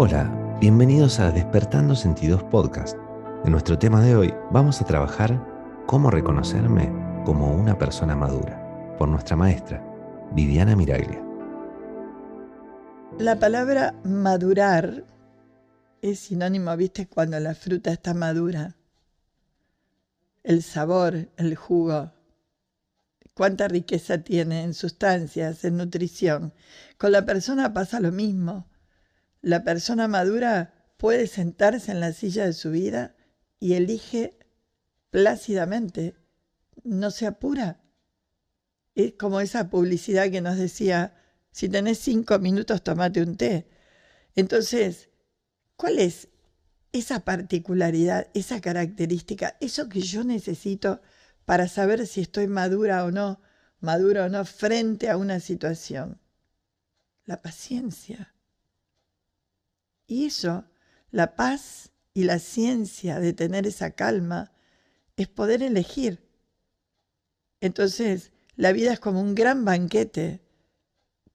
Hola, bienvenidos a Despertando Sentidos Podcast. En nuestro tema de hoy vamos a trabajar cómo reconocerme como una persona madura por nuestra maestra, Viviana Miraglia. La palabra madurar es sinónimo, viste, cuando la fruta está madura. El sabor, el jugo, cuánta riqueza tiene en sustancias, en nutrición. Con la persona pasa lo mismo la persona madura puede sentarse en la silla de su vida y elige plácidamente, no se apura. Es como esa publicidad que nos decía, si tenés cinco minutos, tomate un té. Entonces, ¿cuál es esa particularidad, esa característica, eso que yo necesito para saber si estoy madura o no, madura o no frente a una situación? La paciencia. Eso, la paz y la ciencia de tener esa calma, es poder elegir. Entonces, la vida es como un gran banquete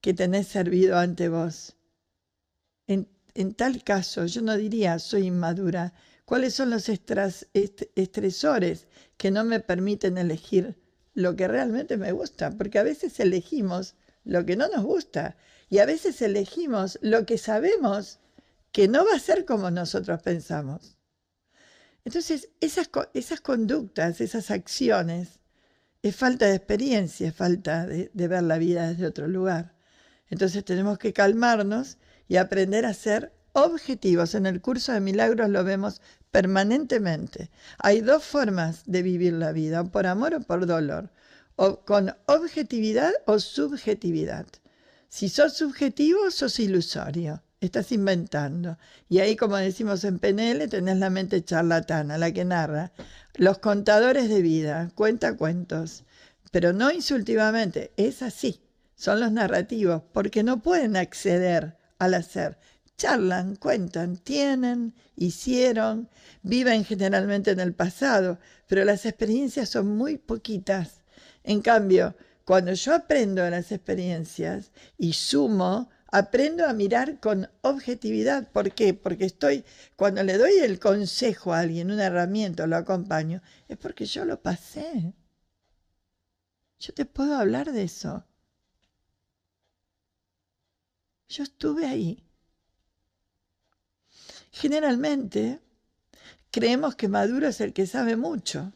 que tenés servido ante vos. En, tal caso, yo no diría soy inmadura. ¿Cuáles son los estresores que no me permiten elegir lo que realmente me gusta? Porque a veces elegimos lo que no nos gusta y a veces elegimos lo que sabemos que no va a ser como nosotros pensamos. Entonces, esas, esas conductas, esas acciones, es falta de experiencia, es falta de, ver la vida desde otro lugar. Entonces tenemos que calmarnos y aprender a ser objetivos. En el curso de milagros lo vemos permanentemente. Hay dos formas de vivir la vida, por amor o por dolor, o con objetividad o subjetividad. Si sos subjetivo, sos ilusorio estás inventando. Y ahí, como decimos en PNL, tenés la mente charlatana, la que narra. Los contadores de vida, cuenta cuentos, pero no insultivamente, es así. Son los narrativos, porque no pueden acceder al hacer. Charlan, cuentan, tienen, hicieron, viven generalmente en el pasado, pero las experiencias son muy poquitas. En cambio, cuando yo aprendo de las experiencias y sumo, aprendo a mirar con objetividad. ¿Por qué? Porque estoy, cuando le doy el consejo a alguien, una herramienta, lo acompaño, es porque yo lo pasé. Yo te puedo hablar de eso. Yo estuve ahí. Generalmente creemos que Maduro es el que sabe mucho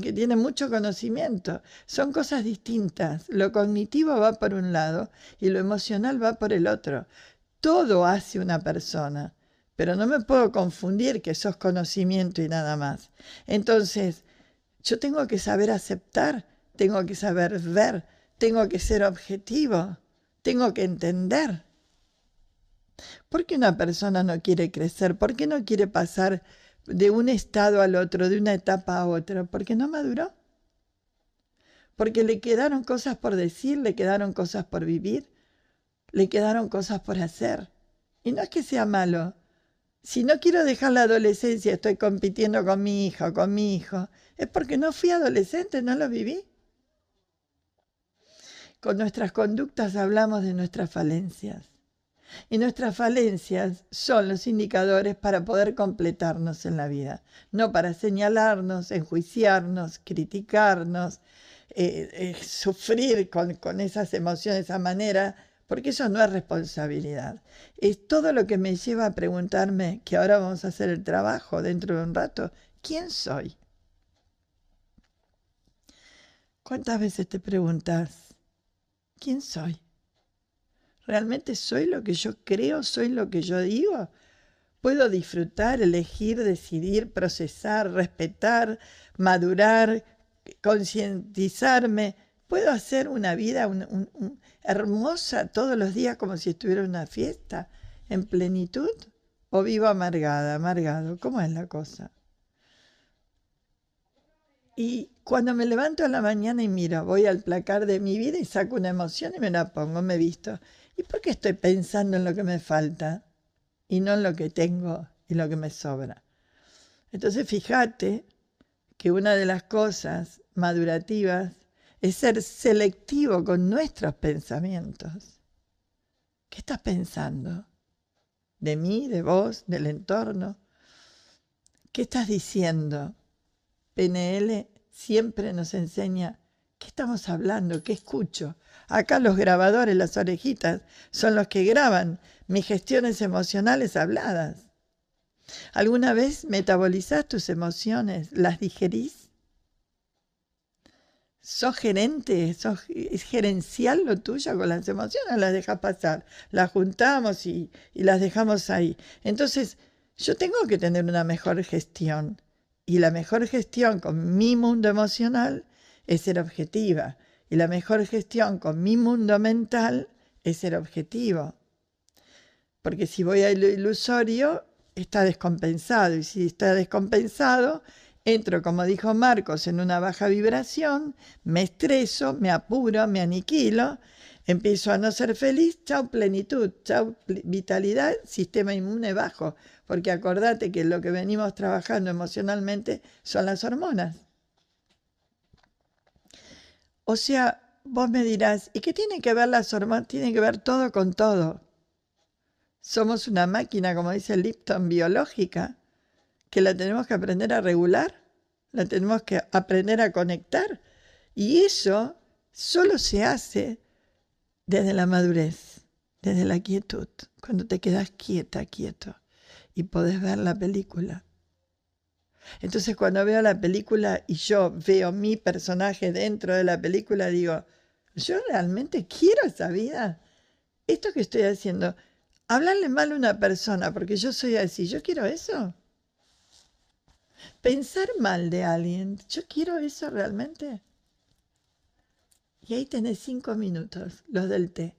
que tiene mucho conocimiento. Son cosas distintas. Lo cognitivo va por un lado y lo emocional va por el otro. Todo hace una persona, pero no me puedo confundir que sos conocimiento y nada más. Entonces, yo tengo que saber aceptar, tengo que saber ver, tengo que ser objetivo, tengo que entender. ¿Por qué una persona no quiere crecer? ¿Por qué no quiere pasar de un estado al otro, de una etapa a otra, porque no maduró. Porque le quedaron cosas por decir, le quedaron cosas por vivir, le quedaron cosas por hacer. Y no es que sea malo. Si no quiero dejar la adolescencia, estoy compitiendo con mi hija o con mi hijo, es porque no fui adolescente, no lo viví. Con nuestras conductas hablamos de nuestras falencias. Y nuestras falencias son los indicadores para poder completarnos en la vida, no para señalarnos, enjuiciarnos, criticarnos, eh, eh, sufrir con, con esas emociones de esa manera, porque eso no es responsabilidad. Es todo lo que me lleva a preguntarme, que ahora vamos a hacer el trabajo dentro de un rato, ¿quién soy? ¿Cuántas veces te preguntas, ¿quién soy? ¿Realmente soy lo que yo creo? ¿Soy lo que yo digo? ¿Puedo disfrutar, elegir, decidir, procesar, respetar, madurar, concientizarme? ¿Puedo hacer una vida hermosa todos los días como si estuviera en una fiesta, en plenitud? ¿O vivo amargada, amargado? ¿Cómo es la cosa? Y cuando me levanto a la mañana y miro, voy al placar de mi vida y saco una emoción y me la pongo, me visto. ¿Y por qué estoy pensando en lo que me falta y no en lo que tengo y lo que me sobra? Entonces fíjate que una de las cosas madurativas es ser selectivo con nuestros pensamientos. ¿Qué estás pensando? de mí, de vos, del entorno. ¿Qué estás diciendo? PNL siempre nos enseña qué estamos hablando, qué escucho. Acá los grabadores, las orejitas, son los que graban mis gestiones emocionales habladas. ¿Alguna vez metabolizás tus emociones? ¿Las digerís? ¿Sos gerente? ¿Sos, ¿Es gerencial lo tuyo con las emociones? ¿Las dejas pasar? Las juntamos y, y las dejamos ahí. Entonces, yo tengo que tener una mejor gestión. Y la mejor gestión con mi mundo emocional es ser objetiva. Y la mejor gestión con mi mundo mental es ser objetivo. Porque si voy a lo ilusorio, está descompensado. Y si está descompensado, entro, como dijo Marcos, en una baja vibración, me estreso, me apuro, me aniquilo, empiezo a no ser feliz, chau plenitud, chau vitalidad, sistema inmune bajo. Porque acordate que lo que venimos trabajando emocionalmente son las hormonas. O sea, vos me dirás, ¿y qué tiene que ver las hormonas? Tiene que ver todo con todo. Somos una máquina, como dice Lipton, biológica, que la tenemos que aprender a regular, la tenemos que aprender a conectar. Y eso solo se hace desde la madurez, desde la quietud, cuando te quedas quieta, quieto, y podés ver la película. Entonces cuando veo la película y yo veo mi personaje dentro de la película, digo, ¿yo realmente quiero esa vida? Esto que estoy haciendo, hablarle mal a una persona porque yo soy así, ¿yo quiero eso? Pensar mal de alguien, ¿yo quiero eso realmente? Y ahí tenés cinco minutos, los del té.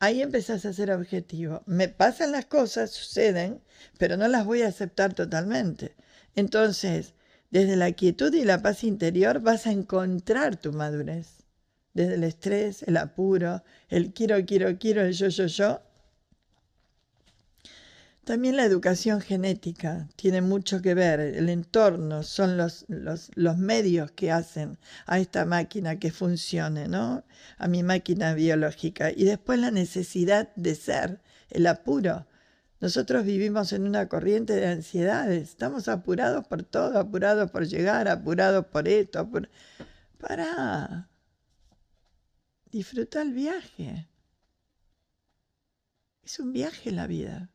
Ahí empezás a ser objetivo. Me pasan las cosas, suceden, pero no las voy a aceptar totalmente. Entonces, desde la quietud y la paz interior vas a encontrar tu madurez. Desde el estrés, el apuro, el quiero, quiero, quiero, el yo, yo, yo. También la educación genética tiene mucho que ver, el entorno son los, los, medios que hacen a esta máquina que funcione, ¿no? A mi máquina biológica. Y después la necesidad de ser, el apuro. Nosotros vivimos en una corriente de ansiedades, estamos apurados por todo, apurados por llegar, apurados por esto. Para. Disfruta el viaje. Es un viaje la vida.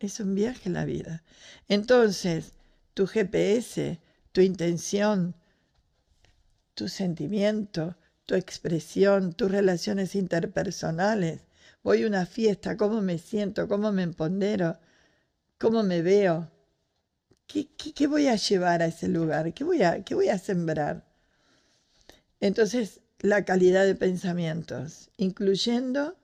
Es un viaje la vida. Entonces, tu GPS, tu intención, tu sentimiento, tu expresión, tus relaciones interpersonales, voy a una fiesta, cómo me siento, cómo me empodero, cómo me veo. ¿Qué, qué, voy a llevar a ese lugar? ¿Qué voy, a, ¿Qué voy a sembrar? Entonces, la calidad de pensamientos, incluyendo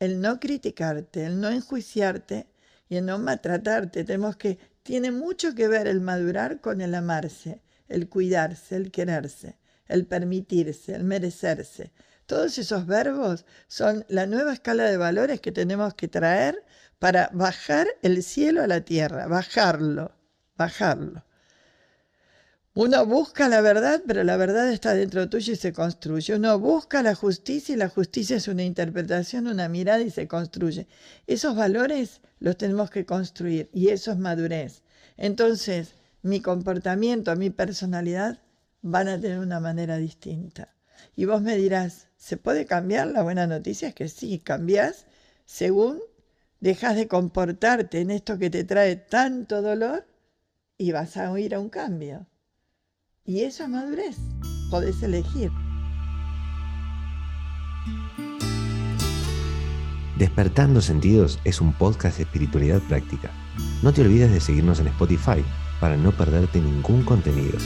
el no criticarte, el no enjuiciarte y el no maltratarte. Tenemos que, tiene mucho que ver el madurar con el amarse, el cuidarse, el quererse, el permitirse, el merecerse. Todos esos verbos son la nueva escala de valores que tenemos que traer para bajar el cielo a la tierra, bajarlo, bajarlo. Uno busca la verdad, pero la verdad está dentro tuyo y se construye. Uno busca la justicia y la justicia es una interpretación, una mirada y se construye. Esos valores los tenemos que construir y eso es madurez. Entonces, mi comportamiento, mi personalidad van a tener una manera distinta. Y vos me dirás, ¿se puede cambiar? La buena noticia es que sí, cambias según dejas de comportarte en esto que te trae tanto dolor y vas a ir a un cambio. Y eso es madurez, podés elegir. Despertando Sentidos es un podcast de espiritualidad práctica. No te olvides de seguirnos en Spotify para no perderte ningún contenido.